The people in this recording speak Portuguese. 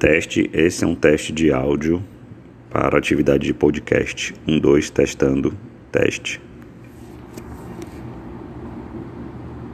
Teste, esse é um teste de áudio para atividade de podcast. Um, dois, testando, teste.